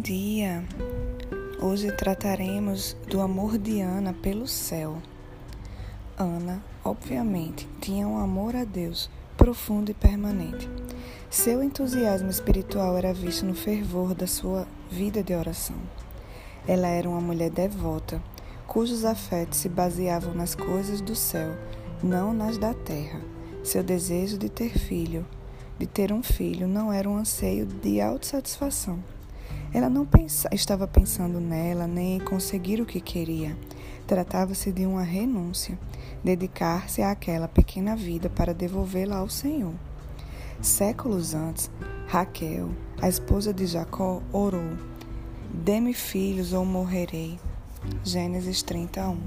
Bom dia! Hoje trataremos do amor de Ana pelo céu. Ana, obviamente, tinha um amor a Deus profundo e permanente. Seu entusiasmo espiritual era visto no fervor da sua vida de oração. Ela era uma mulher devota, cujos afetos se baseavam nas coisas do céu, não nas da terra. Seu desejo de ter filho, de ter um filho, não era um anseio de autossatisfação ela não pensa, estava pensando nela nem em conseguir o que queria. Tratava-se de uma renúncia, dedicar-se àquela pequena vida para devolvê-la ao Senhor. Séculos antes, Raquel, a esposa de Jacó, orou: Dê-me filhos ou morrerei. Gênesis 31.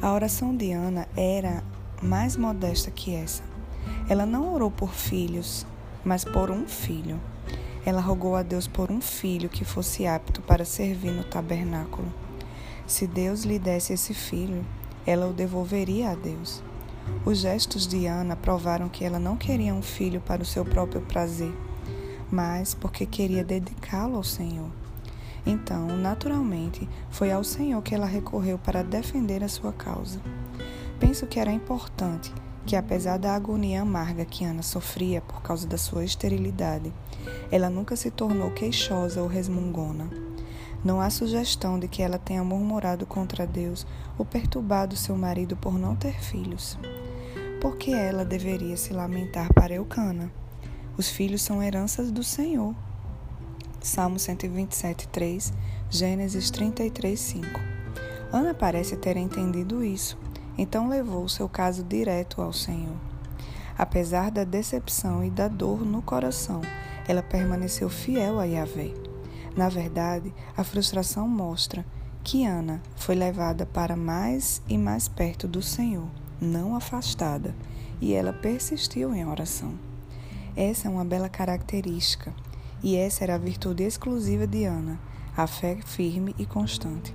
A oração de Ana era mais modesta que essa. Ela não orou por filhos, mas por um filho. Ela rogou a Deus por um filho que fosse apto para servir no tabernáculo. Se Deus lhe desse esse filho, ela o devolveria a Deus. Os gestos de Ana provaram que ela não queria um filho para o seu próprio prazer, mas porque queria dedicá-lo ao Senhor. Então, naturalmente, foi ao Senhor que ela recorreu para defender a sua causa. Penso que era importante que, apesar da agonia amarga que Ana sofria por causa da sua esterilidade, ela nunca se tornou queixosa ou resmungona. Não há sugestão de que ela tenha murmurado contra Deus ou perturbado seu marido por não ter filhos. Por que ela deveria se lamentar para Eucana? Os filhos são heranças do Senhor. Salmo 127, 3, Gênesis 33, 5. Ana parece ter entendido isso então levou seu caso direto ao Senhor. Apesar da decepção e da dor no coração, ela permaneceu fiel a Yahvé. Na verdade, a frustração mostra que Ana foi levada para mais e mais perto do Senhor, não afastada, e ela persistiu em oração. Essa é uma bela característica, e essa era a virtude exclusiva de Ana, a fé firme e constante.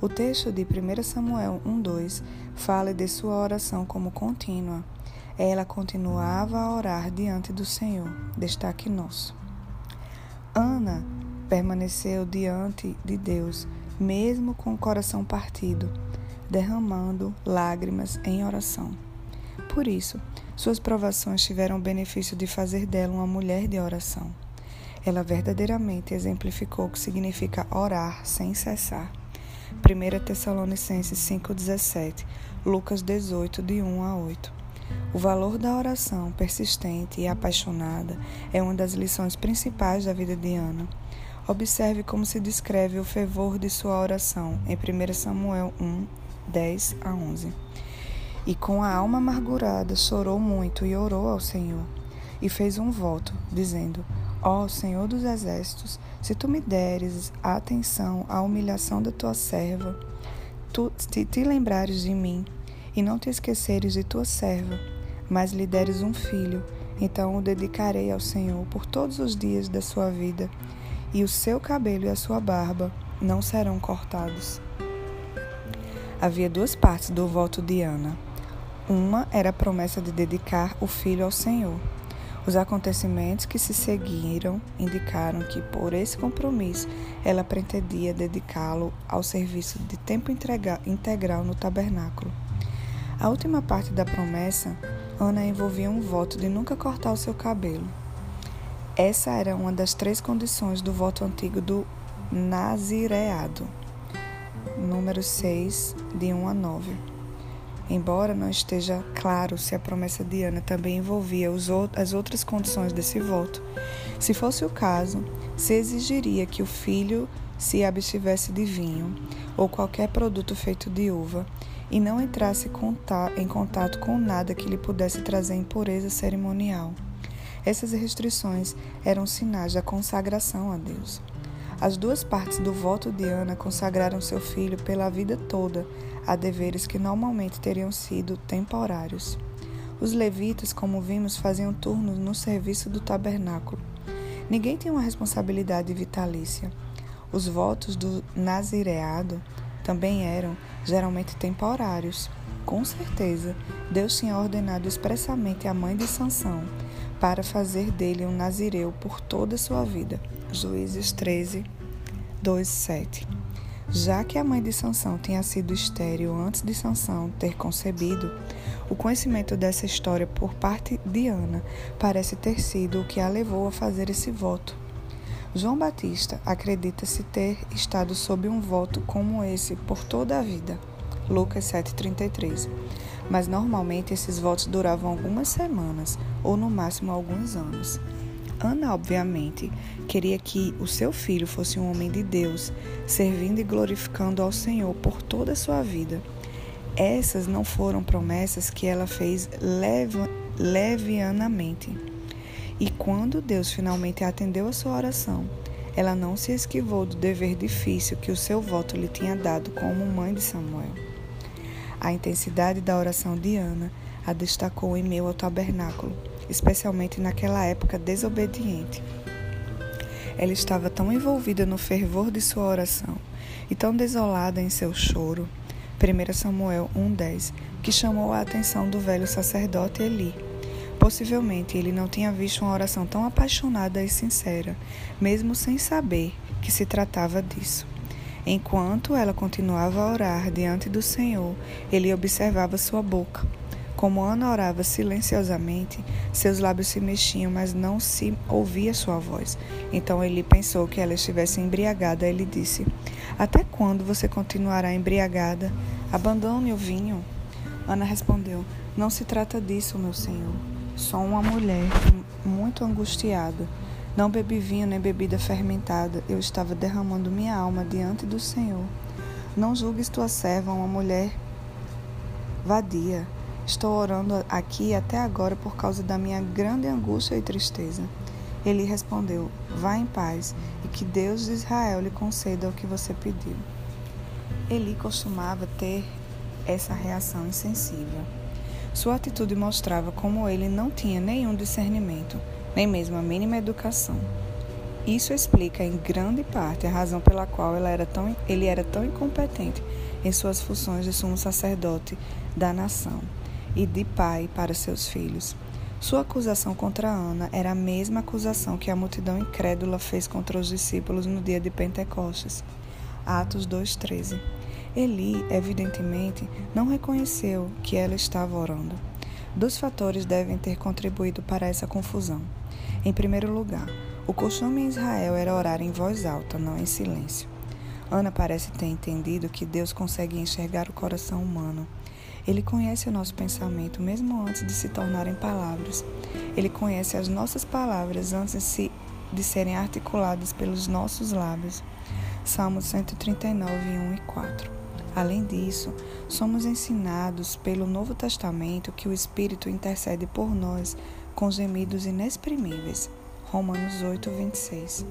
O texto de 1 Samuel 1:2 fala de sua oração como contínua. Ela continuava a orar diante do Senhor. Destaque nosso. Ana permaneceu diante de Deus, mesmo com o coração partido, derramando lágrimas em oração. Por isso, suas provações tiveram o benefício de fazer dela uma mulher de oração. Ela verdadeiramente exemplificou o que significa orar sem cessar. 1 Tessalonicenses 5,17, Lucas 18, de 1 a 8. O valor da oração persistente e apaixonada é uma das lições principais da vida de Ana. Observe como se descreve o fervor de sua oração em 1 Samuel 1, 10 a 11. E com a alma amargurada chorou muito e orou ao Senhor. E fez um voto, dizendo: Ó oh, Senhor dos Exércitos, se tu me deres atenção à humilhação da tua serva, tu te, te lembrares de mim e não te esqueceres de tua serva, mas lhe deres um filho, então o dedicarei ao Senhor por todos os dias da sua vida, e o seu cabelo e a sua barba não serão cortados. Havia duas partes do voto de Ana. Uma era a promessa de dedicar o filho ao Senhor os acontecimentos que se seguiram indicaram que, por esse compromisso, ela pretendia dedicá-lo ao serviço de tempo integral no tabernáculo. A última parte da promessa, Ana envolvia um voto de nunca cortar o seu cabelo. Essa era uma das três condições do voto antigo do nazireado. Número 6, de 1 a 9 embora não esteja claro se a promessa de Ana também envolvia as outras condições desse voto. Se fosse o caso, se exigiria que o filho se abstivesse de vinho ou qualquer produto feito de uva e não entrasse em contato com nada que lhe pudesse trazer impureza cerimonial. Essas restrições eram sinais da consagração a Deus. As duas partes do voto de Ana consagraram seu filho pela vida toda a deveres que normalmente teriam sido temporários. Os levitas, como vimos, faziam turnos no serviço do tabernáculo. Ninguém tinha uma responsabilidade vitalícia. Os votos do nazireado também eram geralmente temporários. Com certeza, Deus tinha ordenado expressamente à mãe de Sansão para fazer dele um nazireu por toda a sua vida. Juízes 13, 2:7. Já que a mãe de Sansão tinha sido estéril antes de Sansão ter concebido, o conhecimento dessa história por parte de Ana parece ter sido o que a levou a fazer esse voto. João Batista acredita-se ter estado sob um voto como esse por toda a vida. Lucas 7,33. Mas normalmente esses votos duravam algumas semanas, ou no máximo alguns anos. Ana, obviamente, queria que o seu filho fosse um homem de Deus, servindo e glorificando ao Senhor por toda a sua vida. Essas não foram promessas que ela fez levianamente. E quando Deus finalmente atendeu a sua oração, ela não se esquivou do dever difícil que o seu voto lhe tinha dado como mãe de Samuel. A intensidade da oração de Ana a destacou em meio ao tabernáculo especialmente naquela época desobediente. Ela estava tão envolvida no fervor de sua oração e tão desolada em seu choro, 1 Samuel 1,10, que chamou a atenção do velho sacerdote Eli. Possivelmente ele não tinha visto uma oração tão apaixonada e sincera, mesmo sem saber que se tratava disso. Enquanto ela continuava a orar diante do Senhor, ele observava sua boca como Ana orava silenciosamente, seus lábios se mexiam, mas não se ouvia sua voz. Então ele pensou que ela estivesse embriagada. Ele disse: Até quando você continuará embriagada? Abandone o vinho. Ana respondeu: Não se trata disso, meu senhor. Sou uma mulher muito angustiada. Não bebi vinho nem bebida fermentada. Eu estava derramando minha alma diante do Senhor. Não julgues tua serva uma mulher vadia. Estou orando aqui até agora por causa da minha grande angústia e tristeza. Ele respondeu: Vá em paz e que Deus de Israel lhe conceda o que você pediu. Eli costumava ter essa reação insensível. Sua atitude mostrava como ele não tinha nenhum discernimento, nem mesmo a mínima educação. Isso explica em grande parte a razão pela qual era tão, ele era tão incompetente em suas funções de sumo sacerdote da nação e de pai para seus filhos. Sua acusação contra Ana era a mesma acusação que a multidão incrédula fez contra os discípulos no dia de Pentecostes. Atos 2,13. Eli, evidentemente, não reconheceu que ela estava orando. Dois fatores devem ter contribuído para essa confusão. Em primeiro lugar, o costume em Israel era orar em voz alta, não em silêncio. Ana parece ter entendido que Deus consegue enxergar o coração humano ele conhece o nosso pensamento mesmo antes de se tornarem palavras. Ele conhece as nossas palavras antes de, de serem articuladas pelos nossos lábios. Salmos 139, 1 e 4. Além disso, somos ensinados pelo Novo Testamento que o Espírito intercede por nós com gemidos inexprimíveis. Romanos 8, 26.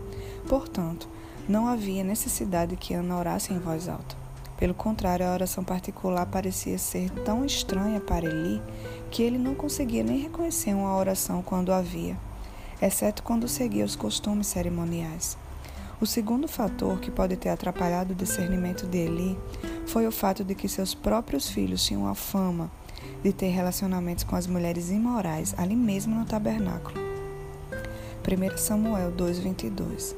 Portanto, não havia necessidade que Ana orasse em voz alta. Pelo contrário, a oração particular parecia ser tão estranha para Eli que ele não conseguia nem reconhecer uma oração quando havia, exceto quando seguia os costumes cerimoniais. O segundo fator que pode ter atrapalhado o discernimento de Eli foi o fato de que seus próprios filhos tinham a fama de ter relacionamentos com as mulheres imorais ali mesmo no tabernáculo. 1 Samuel 2:22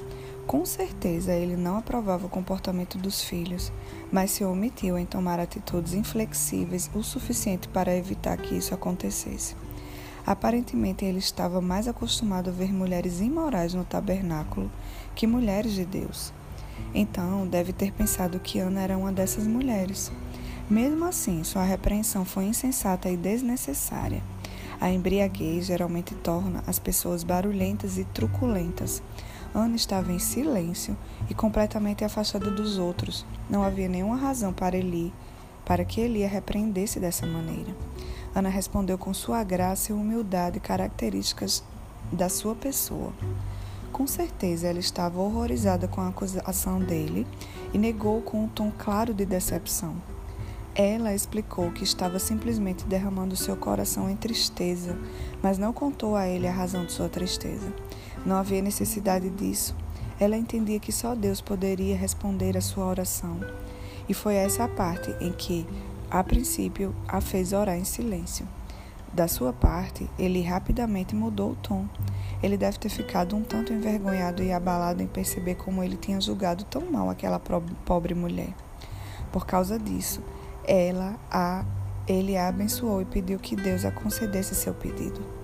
com certeza ele não aprovava o comportamento dos filhos, mas se omitiu em tomar atitudes inflexíveis o suficiente para evitar que isso acontecesse. Aparentemente ele estava mais acostumado a ver mulheres imorais no tabernáculo que mulheres de Deus. Então deve ter pensado que Ana era uma dessas mulheres. Mesmo assim, sua repreensão foi insensata e desnecessária. A embriaguez geralmente torna as pessoas barulhentas e truculentas. Ana estava em silêncio e completamente afastada dos outros. Não havia nenhuma razão para Eli, para que Eli a repreendesse dessa maneira. Ana respondeu com sua graça e humildade características da sua pessoa. Com certeza ela estava horrorizada com a acusação dele e negou com um tom claro de decepção. Ela explicou que estava simplesmente derramando seu coração em tristeza, mas não contou a ele a razão de sua tristeza. Não havia necessidade disso. Ela entendia que só Deus poderia responder à sua oração. E foi essa a parte em que, a princípio, a fez orar em silêncio. Da sua parte, ele rapidamente mudou o tom. Ele deve ter ficado um tanto envergonhado e abalado em perceber como ele tinha julgado tão mal aquela pobre mulher. Por causa disso, ela a ele a abençoou e pediu que Deus a concedesse seu pedido.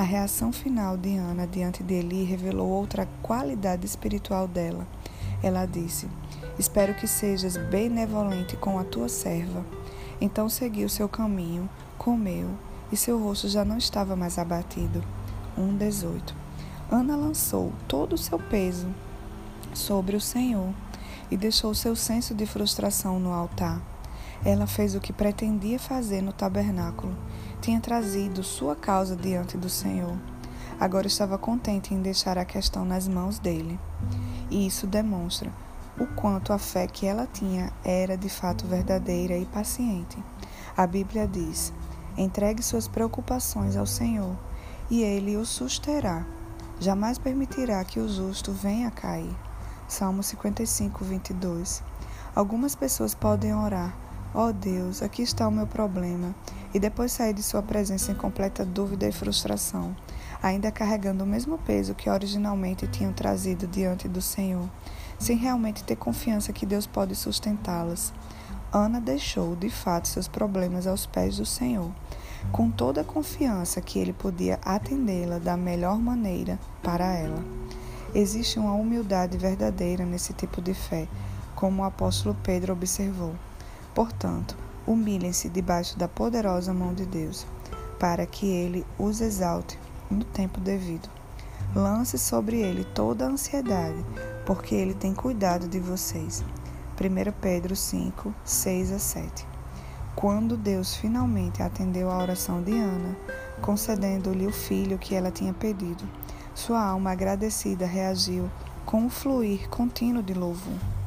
A reação final de Ana diante de Eli revelou outra qualidade espiritual dela. Ela disse: Espero que sejas benevolente com a tua serva. Então seguiu seu caminho, comeu, e seu rosto já não estava mais abatido. 1,18 Ana lançou todo o seu peso sobre o Senhor e deixou seu senso de frustração no altar. Ela fez o que pretendia fazer no tabernáculo. Tinha trazido sua causa diante do Senhor. Agora estava contente em deixar a questão nas mãos dele. E isso demonstra o quanto a fé que ela tinha era de fato verdadeira e paciente. A Bíblia diz: entregue suas preocupações ao Senhor e ele o susterá. Jamais permitirá que o justo venha a cair. Salmo 55, 22. Algumas pessoas podem orar: Ó oh Deus, aqui está o meu problema, e depois sair de Sua presença em completa dúvida e frustração, ainda carregando o mesmo peso que originalmente tinham trazido diante do Senhor, sem realmente ter confiança que Deus pode sustentá-las. Ana deixou, de fato, seus problemas aos pés do Senhor, com toda a confiança que ele podia atendê-la da melhor maneira para ela. Existe uma humildade verdadeira nesse tipo de fé, como o apóstolo Pedro observou. Portanto, humilhem-se debaixo da poderosa mão de Deus, para que ele os exalte no tempo devido. Lance sobre ele toda a ansiedade, porque ele tem cuidado de vocês. 1 Pedro 5, 6 a 7. Quando Deus finalmente atendeu a oração de Ana, concedendo-lhe o filho que ela tinha pedido, sua alma agradecida reagiu com um fluir contínuo de louvor.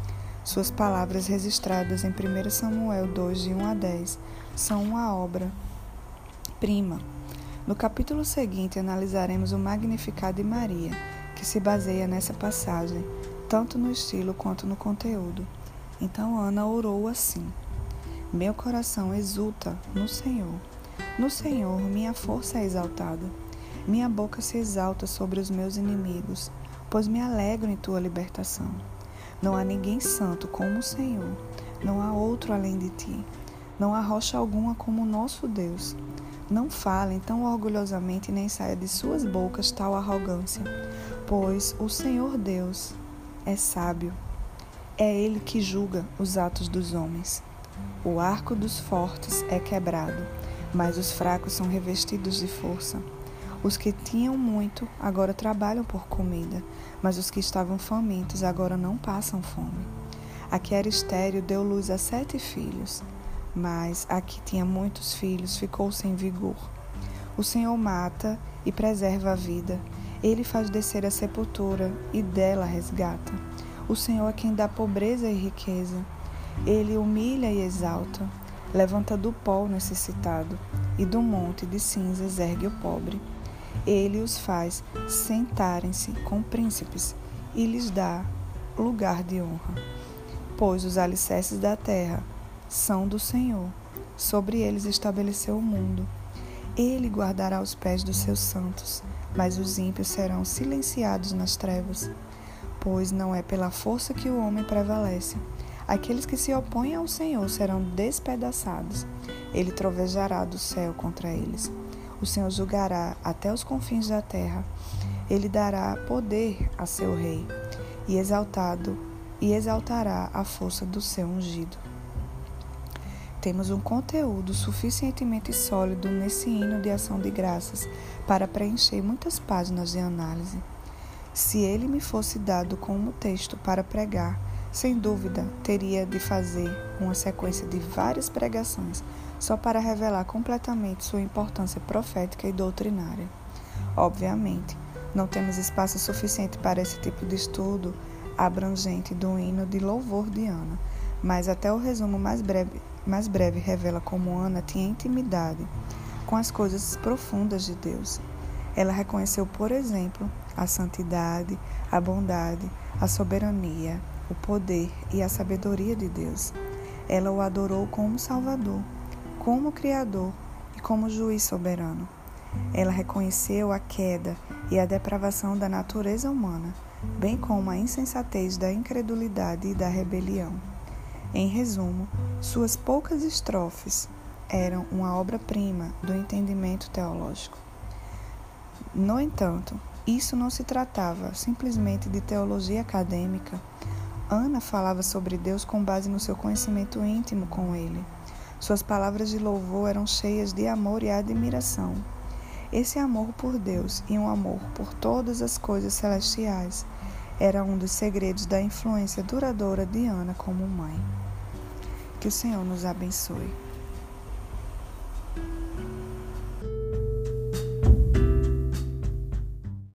Suas palavras registradas em 1 Samuel 2, de 1 a 10, são uma obra prima. No capítulo seguinte, analisaremos o Magnificat de Maria, que se baseia nessa passagem, tanto no estilo quanto no conteúdo. Então Ana orou assim: Meu coração exulta no Senhor. No Senhor, minha força é exaltada. Minha boca se exalta sobre os meus inimigos, pois me alegro em tua libertação. Não há ninguém santo como o Senhor, não há outro além de ti. Não há rocha alguma como o nosso Deus. Não falem tão orgulhosamente nem saia de suas bocas tal arrogância, pois o Senhor Deus é sábio. É Ele que julga os atos dos homens. O arco dos fortes é quebrado, mas os fracos são revestidos de força. Os que tinham muito agora trabalham por comida, mas os que estavam famintos agora não passam fome. A que era estéreo deu luz a sete filhos, mas a que tinha muitos filhos ficou sem vigor. O Senhor mata e preserva a vida. Ele faz descer a sepultura e dela resgata. O Senhor é quem dá pobreza e riqueza. Ele humilha e exalta. Levanta do pó o necessitado e do monte de cinzas ergue o pobre. Ele os faz sentarem-se com príncipes e lhes dá lugar de honra. Pois os alicerces da terra são do Senhor, sobre eles estabeleceu o mundo. Ele guardará os pés dos seus santos, mas os ímpios serão silenciados nas trevas. Pois não é pela força que o homem prevalece. Aqueles que se opõem ao Senhor serão despedaçados. Ele trovejará do céu contra eles. O Senhor julgará até os confins da terra. Ele dará poder a seu rei e exaltado e exaltará a força do seu ungido. Temos um conteúdo suficientemente sólido nesse hino de ação de graças para preencher muitas páginas de análise. Se ele me fosse dado como texto para pregar, sem dúvida teria de fazer uma sequência de várias pregações só para revelar completamente sua importância profética e doutrinária. Obviamente, não temos espaço suficiente para esse tipo de estudo abrangente do hino de louvor de Ana, mas até o resumo mais breve, mais breve revela como Ana tinha intimidade com as coisas profundas de Deus. Ela reconheceu, por exemplo, a santidade, a bondade, a soberania, o poder e a sabedoria de Deus. Ela o adorou como Salvador como Criador e como juiz soberano. Ela reconheceu a queda e a depravação da natureza humana, bem como a insensatez da incredulidade e da rebelião. Em resumo, suas poucas estrofes eram uma obra-prima do entendimento teológico. No entanto, isso não se tratava simplesmente de teologia acadêmica. Ana falava sobre Deus com base no seu conhecimento íntimo com Ele. Suas palavras de louvor eram cheias de amor e admiração. Esse amor por Deus e um amor por todas as coisas celestiais era um dos segredos da influência duradoura de Ana como mãe. Que o Senhor nos abençoe.